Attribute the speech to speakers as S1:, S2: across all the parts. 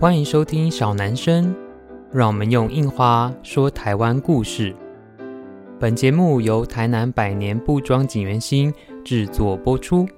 S1: 欢迎收听小男生，让我们用印花说台湾故事。本节目由台南百年布庄锦源兴制作播出。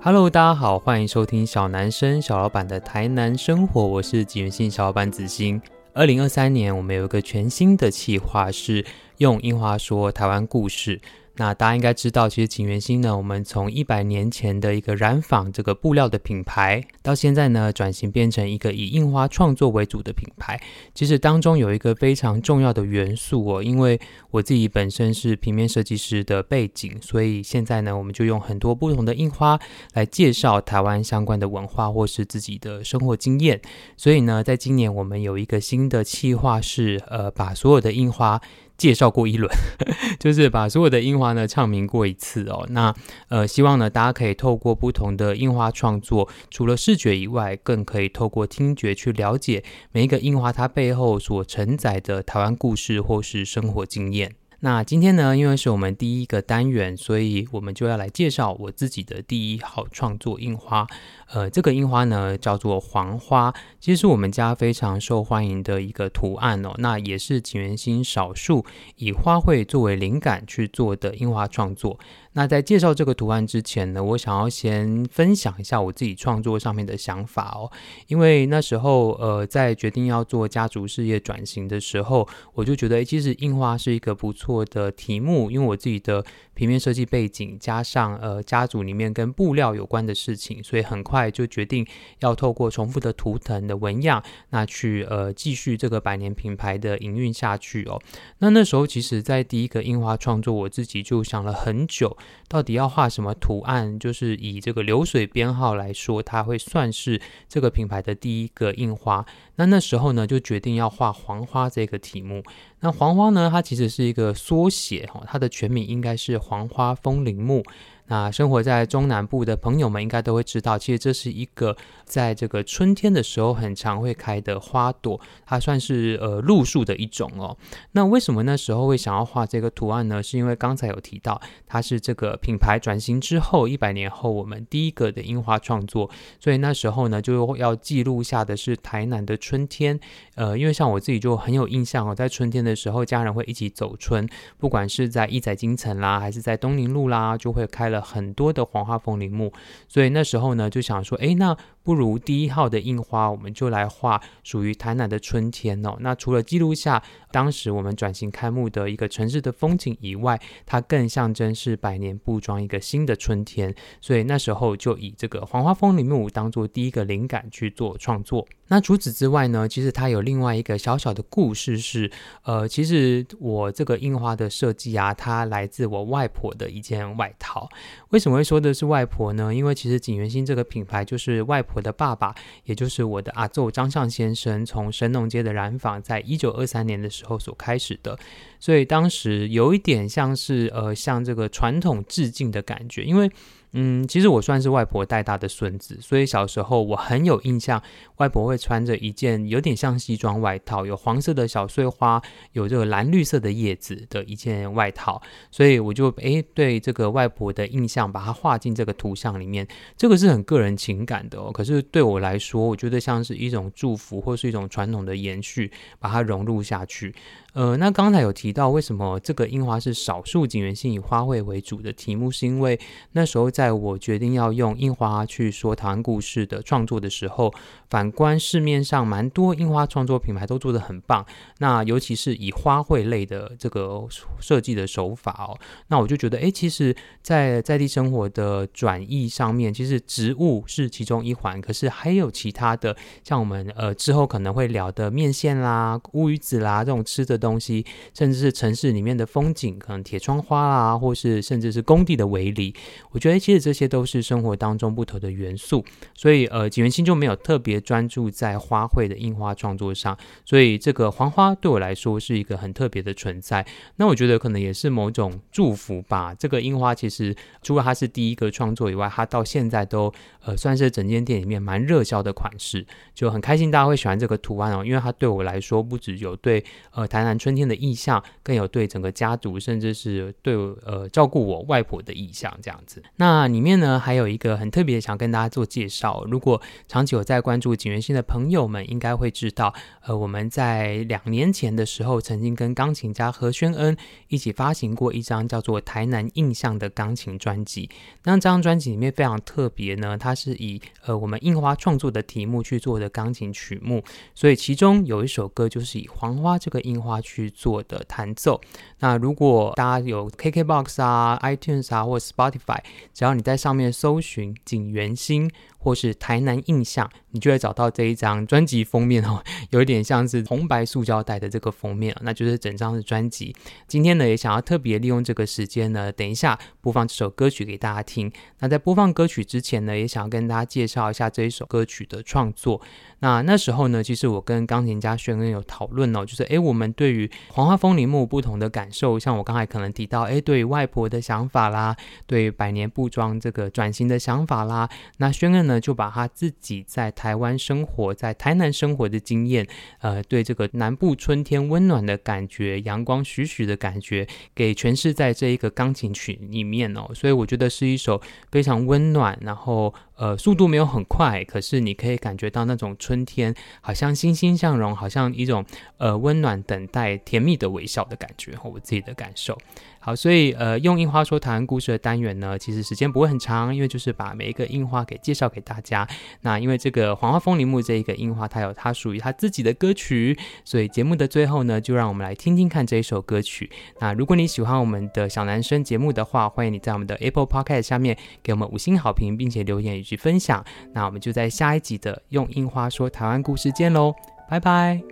S1: Hello，大家好，欢迎收听小男生小老板的台南生活，我是锦源兴小老板子欣。二零二三年，我们有一个全新的企划，是用印花说台湾故事。那大家应该知道，其实锦源星呢，我们从一百年前的一个染坊这个布料的品牌，到现在呢转型变成一个以印花创作为主的品牌。其实当中有一个非常重要的元素哦，因为我自己本身是平面设计师的背景，所以现在呢，我们就用很多不同的印花来介绍台湾相关的文化或是自己的生活经验。所以呢，在今年我们有一个新的企划是，呃，把所有的印花。介绍过一轮，就是把所有的樱花呢唱名过一次哦。那呃，希望呢大家可以透过不同的樱花创作，除了视觉以外，更可以透过听觉去了解每一个樱花它背后所承载的台湾故事或是生活经验。那今天呢，因为是我们第一个单元，所以我们就要来介绍我自己的第一号创作印花。呃，这个印花呢叫做黄花，其实是我们家非常受欢迎的一个图案哦。那也是景元心少数以花卉作为灵感去做的印花创作。那在介绍这个图案之前呢，我想要先分享一下我自己创作上面的想法哦。因为那时候呃，在决定要做家族事业转型的时候，我就觉得，其实印花是一个不错的题目，因为我自己的平面设计背景加上呃家族里面跟布料有关的事情，所以很快就决定要透过重复的图腾的纹样，那去呃继续这个百年品牌的营运下去哦。那那时候其实，在第一个印花创作，我自己就想了很久。到底要画什么图案？就是以这个流水编号来说，它会算是这个品牌的第一个印花。那那时候呢，就决定要画黄花这个题目。那黄花呢，它其实是一个缩写哈，它的全名应该是黄花风铃木。那生活在中南部的朋友们应该都会知道，其实这是一个在这个春天的时候很常会开的花朵，它算是呃露树的一种哦。那为什么那时候会想要画这个图案呢？是因为刚才有提到，它是这个品牌转型之后一百年后我们第一个的樱花创作，所以那时候呢就要记录下的是台南的春天。呃，因为像我自己就很有印象哦，在春天的时候，家人会一起走春，不管是在一载金城啦，还是在东宁路啦，就会开了很多的黄花风铃木，所以那时候呢就想说，诶，那不如第一号的印花，我们就来画属于台南的春天哦。那除了记录下当时我们转型开幕的一个城市的风景以外，它更象征是百年布庄一个新的春天，所以那时候就以这个黄花风铃木当做第一个灵感去做创作。那除此之外呢，其实它有另外一个小小的故事是，呃，其实我这个印花的设计啊，它来自我外婆的一件外套。为什么会说的是外婆呢？因为其实景元星这个品牌就是外婆的爸爸，也就是我的阿祖张尚先生，从神农街的染坊，在一九二三年的时候所开始的，所以当时有一点像是呃，向这个传统致敬的感觉，因为。嗯，其实我算是外婆带大的孙子，所以小时候我很有印象，外婆会穿着一件有点像西装外套，有黄色的小碎花，有这个蓝绿色的叶子的一件外套，所以我就诶对这个外婆的印象，把它画进这个图像里面，这个是很个人情感的哦。可是对我来说，我觉得像是一种祝福，或是一种传统的延续，把它融入下去。呃，那刚才有提到为什么这个樱花是少数景元性以花卉为主的题目，是因为那时候在在我决定要用印花去说台湾故事的创作的时候，反观市面上蛮多印花创作品牌都做得很棒，那尤其是以花卉类的这个设计的手法哦，那我就觉得，诶，其实在在地生活的转译上面，其实植物是其中一环，可是还有其他的，像我们呃之后可能会聊的面线啦、乌鱼子啦这种吃的。东西，甚至是城市里面的风景，可能铁窗花啦，或是甚至是工地的围篱，我觉得其实这些都是生活当中不同的元素。所以，呃，景元星就没有特别专注在花卉的印花创作上。所以，这个黄花对我来说是一个很特别的存在。那我觉得可能也是某种祝福吧。这个印花其实除了它是第一个创作以外，它到现在都呃算是整间店里面蛮热销的款式，就很开心大家会喜欢这个图案哦。因为它对我来说不只有对呃台南。春天的意象，更有对整个家族，甚至是对呃照顾我外婆的意象，这样子。那那里面呢，还有一个很特别想跟大家做介绍。如果长期有在关注景元星的朋友们，应该会知道，呃，我们在两年前的时候，曾经跟钢琴家何宣恩一起发行过一张叫做《台南印象》的钢琴专辑。那这张专辑里面非常特别呢，它是以呃我们印花创作的题目去做的钢琴曲目，所以其中有一首歌就是以黄花这个印花去做的弹奏。那如果大家有 KKBOX 啊、iTunes 啊或 Spotify，然后你在上面搜寻景元星或是台南印象，你就会找到这一张专辑封面哦，有一点像是红白塑胶袋的这个封面，那就是整张的专辑。今天呢，也想要特别利用这个时间呢，等一下播放这首歌曲给大家听。那在播放歌曲之前呢，也想要跟大家介绍一下这一首歌曲的创作。那那时候呢，其实我跟钢琴家轩恩有讨论哦，就是诶，我们对于黄花风铃木不同的感受，像我刚才可能提到，诶，对于外婆的想法啦，对于百年布庄这个转型的想法啦，那轩恩呢就把他自己在台湾生活在台南生活的经验，呃，对这个南部春天温暖的感觉，阳光徐徐的感觉，给诠释在这一个钢琴曲里面哦，所以我觉得是一首非常温暖，然后。呃，速度没有很快，可是你可以感觉到那种春天，好像欣欣向荣，好像一种呃温暖等待、甜蜜的微笑的感觉，和我自己的感受。好，所以呃，用印花说台湾故事的单元呢，其实时间不会很长，因为就是把每一个印花给介绍给大家。那因为这个黄花风铃木这一个印花，它有它属于它自己的歌曲，所以节目的最后呢，就让我们来听听看这一首歌曲。那如果你喜欢我们的小男生节目的话，欢迎你在我们的 Apple Podcast 下面给我们五星好评，并且留言去分享。那我们就在下一集的用印花说台湾故事见喽，拜拜。